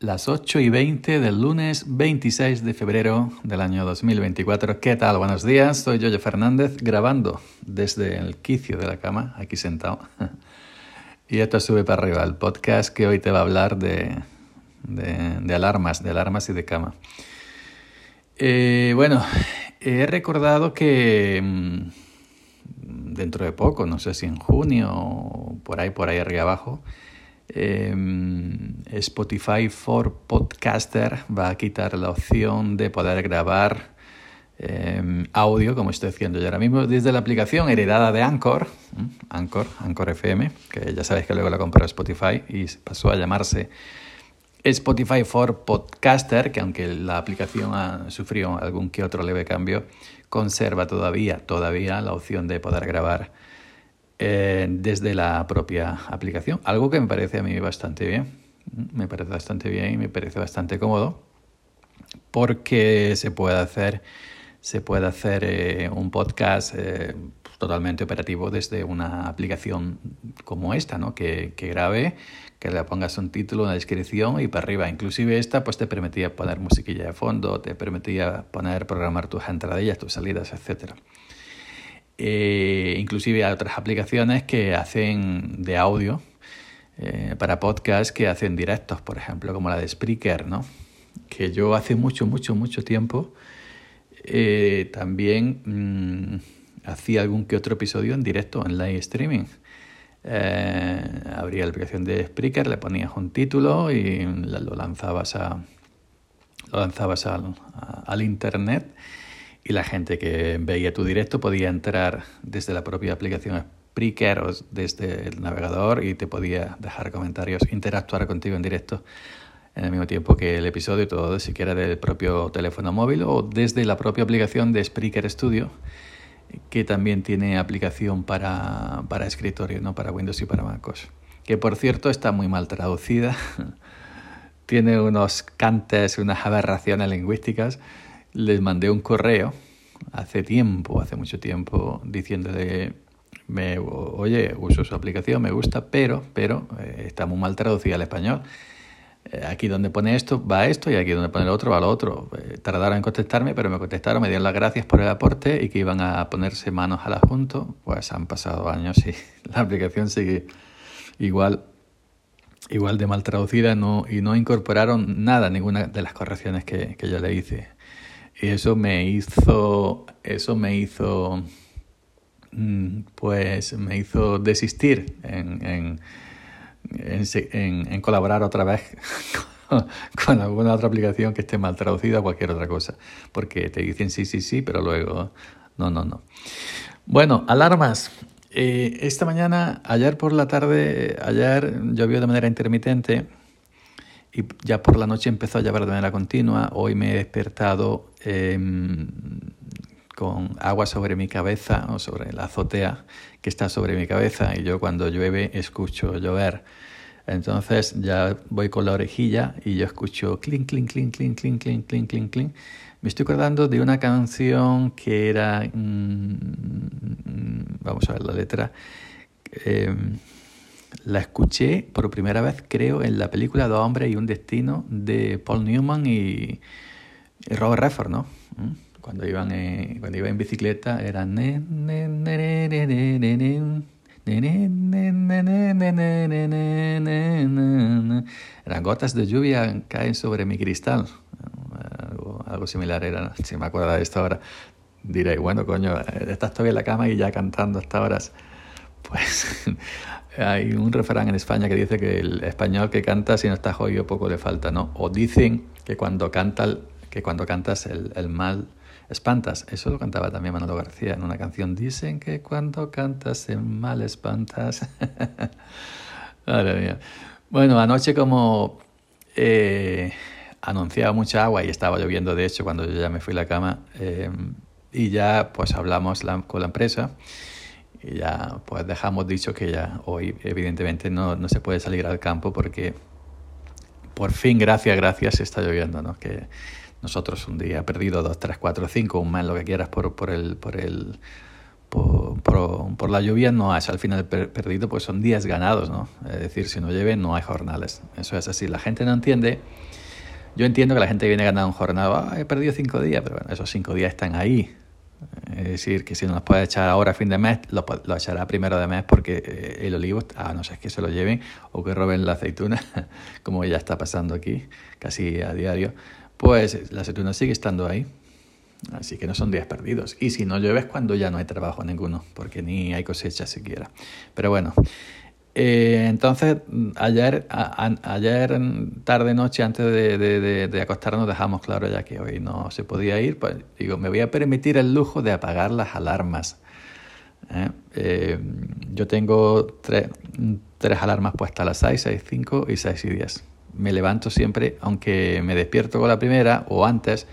las 8 y 20 del lunes 26 de febrero del año 2024. ¿Qué tal? Buenos días, soy Yoyo Fernández grabando desde el quicio de la cama, aquí sentado. Y esto sube para arriba, el podcast que hoy te va a hablar de, de, alarmas, de alarmas y de cama. Eh, bueno, he recordado que mm, dentro de poco, no sé si en junio o por ahí, por ahí arriba abajo, Em, Spotify for Podcaster va a quitar la opción de poder grabar em, audio, como estoy haciendo yo ahora mismo, desde la aplicación heredada de Anchor, Anchor, Anchor FM, que ya sabéis que luego la compró Spotify y pasó a llamarse Spotify for Podcaster, que aunque la aplicación ha sufrido algún que otro leve cambio, conserva todavía, todavía la opción de poder grabar eh, desde la propia aplicación. Algo que me parece a mí bastante bien. Me parece bastante bien y me parece bastante cómodo porque se puede hacer, se puede hacer eh, un podcast eh, totalmente operativo desde una aplicación como esta, ¿no? que, que grabe, que le pongas un título, una descripción y para arriba. Inclusive esta pues te permitía poner musiquilla de fondo, te permitía poner, programar tus entradillas, tus salidas, etcétera. Eh, inclusive hay otras aplicaciones que hacen de audio eh, para podcast que hacen directos, por ejemplo, como la de Spreaker, ¿no? Que yo hace mucho, mucho, mucho tiempo eh, también mm, hacía algún que otro episodio en directo, en live streaming. abría la aplicación de Spreaker, le ponías un título y lo lanzabas a lo lanzabas al internet y la gente que veía tu directo podía entrar desde la propia aplicación Spreaker o desde el navegador y te podía dejar comentarios, interactuar contigo en directo en el mismo tiempo que el episodio, todo siquiera del propio teléfono móvil o desde la propia aplicación de Spreaker Studio, que también tiene aplicación para, para escritorio, no para Windows y para MacOS. Que por cierto está muy mal traducida, tiene unos cantes, unas aberraciones lingüísticas les mandé un correo hace tiempo, hace mucho tiempo, diciéndole, me, oye, uso su aplicación, me gusta, pero, pero eh, está muy mal traducida al español. Eh, aquí donde pone esto va esto y aquí donde pone el otro va lo otro. Eh, tardaron en contestarme, pero me contestaron, me dieron las gracias por el aporte y que iban a ponerse manos al asunto. Pues han pasado años y la aplicación sigue igual igual de mal traducida no, y no incorporaron nada, ninguna de las correcciones que, que yo le hice. Eso me hizo, eso me hizo, mm, pues me hizo desistir en, en, en, en colaborar otra vez con alguna otra aplicación que esté mal traducida o cualquier otra cosa. Porque te dicen sí, sí, sí, pero luego no, no, no. Bueno, alarmas. Eh, esta mañana, ayer por la tarde, ayer llovió de manera intermitente y ya por la noche empezó a llover de manera continua. Hoy me he despertado em, con agua sobre mi cabeza o sobre la azotea que está sobre mi cabeza y yo cuando llueve escucho llover. Entonces ya voy con la orejilla y yo escucho clink, clink, clink, clink, clink, clink, clink, clink, clink. Me estoy acordando de una canción que era, mm, mm, vamos a ver la letra, eh, la escuché por primera vez, creo, en la película Dos hombres y un destino de Paul Newman y, Robert Redford, ¿no? Cuando iban, en, cuando iban en bicicleta eran... Eran gotas de lluvia caen sobre mi cristal. Algo, algo similar era, si me acuerdo de esto ahora. Diré, bueno, coño, estás todavía en la cama y ya cantando hasta horas. Pues hay un refrán en España que dice que el español que canta si no está jodido poco le falta, ¿no? O dicen que cuando, canta, que cuando cantas el, el mal espantas. Eso lo cantaba también Manolo García en una canción. Dicen que cuando cantas el mal espantas. Madre. Bueno, anoche como eh, anunciaba mucha agua y estaba lloviendo, de hecho, cuando yo ya me fui a la cama, eh, y ya pues hablamos con la empresa y ya pues dejamos dicho que ya hoy evidentemente no, no se puede salir al campo porque por fin, gracias, gracias, está lloviendo, ¿no? Que nosotros un día perdido dos, tres, cuatro, cinco, un mes, lo que quieras, por, por, el, por, el, por, la lluvia no es al final perdido, pues son días ganados, ¿no? Es decir, si no llueve no hay jornales. Eso es así. La gente no entiende. Yo entiendo que la gente viene ganando un jornal, ah, he perdido cinco días, pero bueno, esos cinco días están ahí. Es decir, que si no los puede echar ahora a fin de mes, lo, lo echará primero de mes porque eh, el olivo, a no ser que se lo lleven o que roben la aceituna, como ya está pasando aquí casi a diario, pues la aceituna sigue estando ahí. Así que no son días perdidos. Y si no llueve es cuando ya no hay trabajo ninguno, porque ni hay cosecha siquiera. Pero bueno, eh, entonces ayer, ayer tarde noche antes de, de, de, acostarnos dejamos claro ya que hoy no se podía ir. Pues digo, me voy a permitir el lujo de apagar las alarmas. ¿eh? Eh, yo tengo tres, tres alarmas puestas a las 6, 6, 5 y 6 y 10. Me levanto siempre, aunque me despierto con la primera o antes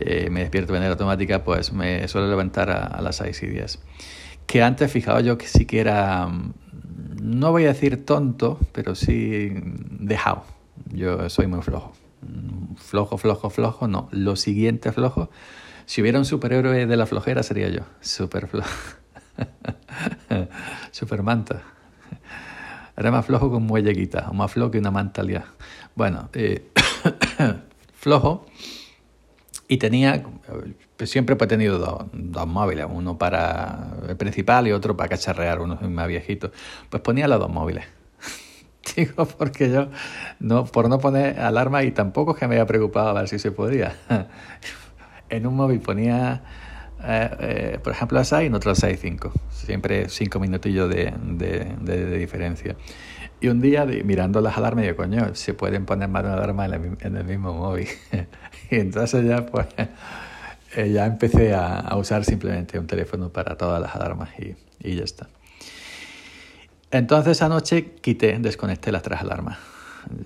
eh, me despierto de manera automática, pues me suelo levantar a, las 6 y 10. Que antes fijaba yo que sí que era, no voy a decir tonto, pero sí dejado. Yo soy muy flojo. Flojo, flojo, flojo, no. Lo siguiente flojo. Si hubiera un superhéroe de la flojera sería yo. Super flojo. Super manta. Era más flojo un muelle o más flojo que una manta Bueno, eh, flojo y tenía, pues siempre he tenido dos, dos, móviles, uno para el principal y otro para cacharrear, uno más viejito. Pues ponía los dos móviles. Digo, porque yo, no, por no poner alarma y tampoco es que me haya preocupado a ver si se podía. en un móvil ponía, eh, eh, por ejemplo, a 6 y en a 6 5. Siempre cinco minutillos de, de, de diferencia. Y un día, mirando las alarmas, digo, coño, se pueden poner más de alarma en el, mismo móvil. y entonces ya, pues, eh, ya empecé a, usar simplemente un teléfono para todas las alarmas y, y ya está. Entonces anoche quité, desconecté las tres alarmas.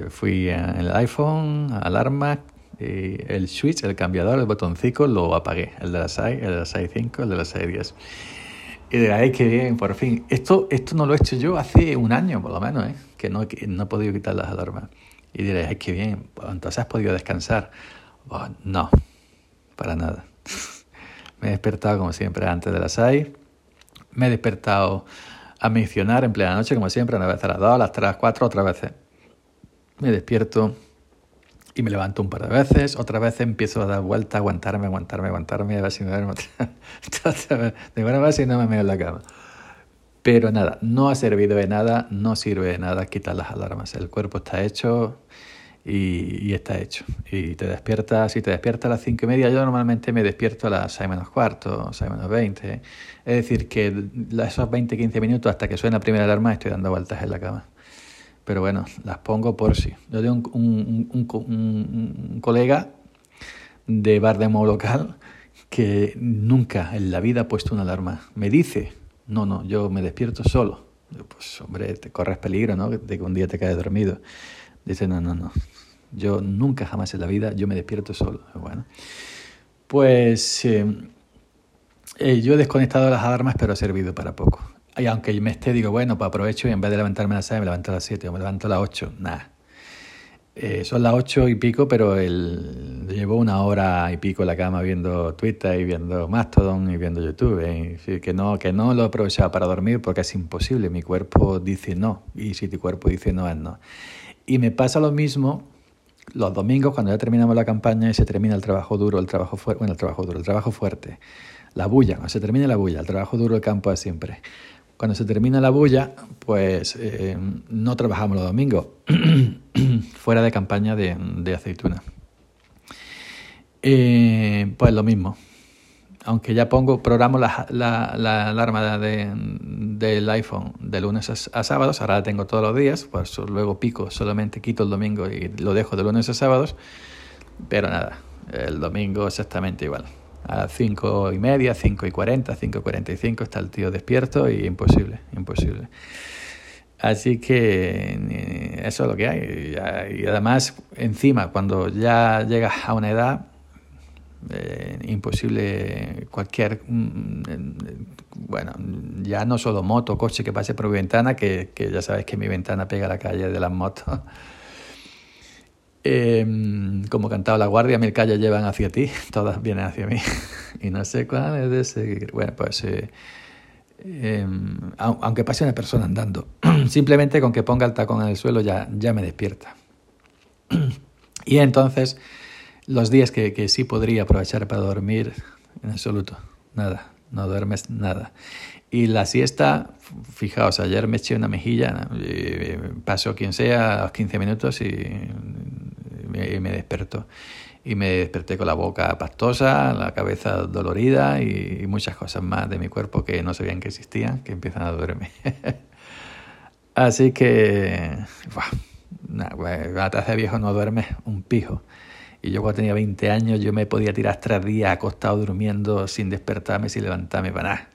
fui en el iPhone, alarma, y el switch, el cambiador, el botoncito, lo apagué. El de las 6, el de las 6.5, el de las 6.10. Y dirá, ay, qué bien, por fin. Esto, esto no lo he hecho yo hace un año, por lo menos, ¿eh? que, no, no he podido quitar las alarmas. Y diré, ay, qué bien, entonces has podido descansar. no, para nada. me he despertado como siempre antes de las 6. Me he despertado a mencionar en plena noche, como siempre, una vez a las 2, a las 3, a las 4, otra vez. Me despierto y me levanto un par de veces, otra vez empiezo a dar vuelta, aguantarme, aguantarme, aguantarme, a ver si me duermo. buena vez si no me meo en la cama. Pero nada, no ha servido de nada, no sirve de nada quitar las alarmas. El cuerpo está hecho y, está hecho. Y te despiertas, si te despiertas a las cinco y media, yo normalmente me despierto a las seis menos cuarto, seis menos veinte. Es decir, que esos 20, 15 minutos hasta que suena la primera alarma estoy dando vueltas en la cama pero bueno, las pongo por si. Yo tengo un, un, colega de bar de modo local que nunca en la vida ha puesto una alarma. Me dice, no, no, yo me despierto solo. pues hombre, te corres peligro, ¿no? De que un día te caes dormido. Dice, no, no, no. Yo nunca jamás en la vida, yo me despierto solo. Bueno, pues eh, eh, yo he desconectado las alarmas, pero ha servido para poco. Y aunque me esté, digo, bueno, pues aprovecho y en vez de levantarme a las 6, me levanto a las 7 o me levanto a las 8. Nada. Eh, son las 8 y pico, pero el, llevo una hora y pico en la cama viendo Twitter y viendo Mastodon y viendo YouTube. ¿eh? que, no, que no lo he aprovechado para dormir porque es imposible. Mi cuerpo dice no. Y si tu cuerpo dice no, es no. Y me pasa lo mismo los domingos cuando ya terminamos la campaña y se termina el trabajo duro, el trabajo fuerte, bueno, el trabajo duro, el trabajo fuerte. La bulla, cuando se termina la bulla, el trabajo duro del campo es siempre. Cuando se termina la bulla, pues eh, no trabajamos los domingos, fuera de campaña de, aceituna. Eh, pues lo mismo. Aunque ya pongo, programo la, la, alarma del iPhone de lunes a, sábados, ahora la tengo todos los días, pues luego pico, solamente quito el domingo y lo dejo de lunes a sábados, pero nada, el domingo exactamente igual a 5 y media, 5 y 40, 5 y 45 está el tío despierto y imposible, imposible. Así que eso es lo que hay. Y además, encima, cuando ya llegas a una edad, eh, imposible cualquier, mm, bueno, ya no solo moto, coche que pase por mi ventana, que, que ya sabes que mi ventana pega la calle de las motos Em, como cantaba la guardia, mil calles llevan hacia ti, todas vienen hacia mí. y no sé cuál es de seguir. Bueno, pues eh, em, aunque pase una persona andando, simplemente con que ponga el tacón en el suelo ya, ya me despierta. y entonces, los días que, que sí podría aprovechar para dormir, en absoluto, nada, no duermes nada. Y la siesta, fijaos, ayer me eché una mejilla, pasó quien sea a los 15 minutos y me, me despertó. Y me desperté con la boca pastosa, la cabeza dolorida y, muchas cosas más de mi cuerpo que no sabían que existían, que empiezan a dormir. Así que, la taza de viejo no duerme un pijo. Y yo cuando tenía 20 años yo me podía tirar tres días acostado durmiendo sin despertarme, sin levantarme para nada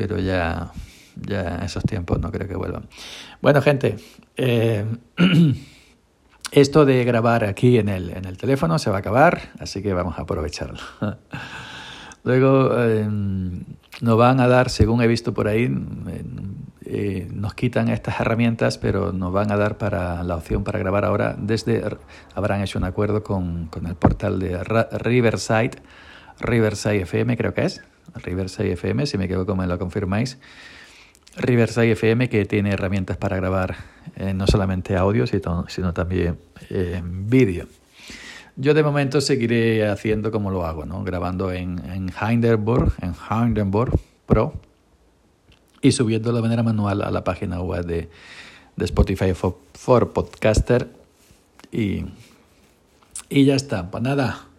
pero ya, ya esos tiempos no creo que vuelvan. Bueno, gente, eh, esto de grabar aquí en el, en el teléfono se va a acabar, así que vamos a aprovecharlo. Luego em, nos van a dar, según he visto por ahí, eh, nos quitan estas herramientas, pero nos van a dar para la opción para grabar ahora desde, habrán hecho un acuerdo con, con el portal de Riverside, Riverside FM creo que es, Riverside FM, si me equivoco me lo confirmáis. Riverside FM que tiene herramientas para grabar eh, no solamente audio, sino, también eh, vídeo. Yo de momento seguiré haciendo como lo hago, ¿no? grabando en, en Hindenburg, en Hindenburg Pro y subiendo de manera manual a la página web de, Spotify for, for Podcaster y, y ya está. Pues nada,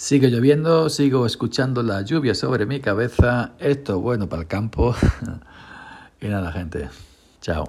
Sigue lloviendo, sigo escuchando la lluvia sobre mi cabeza. Esto bueno para el campo. y nada, gente. Chao.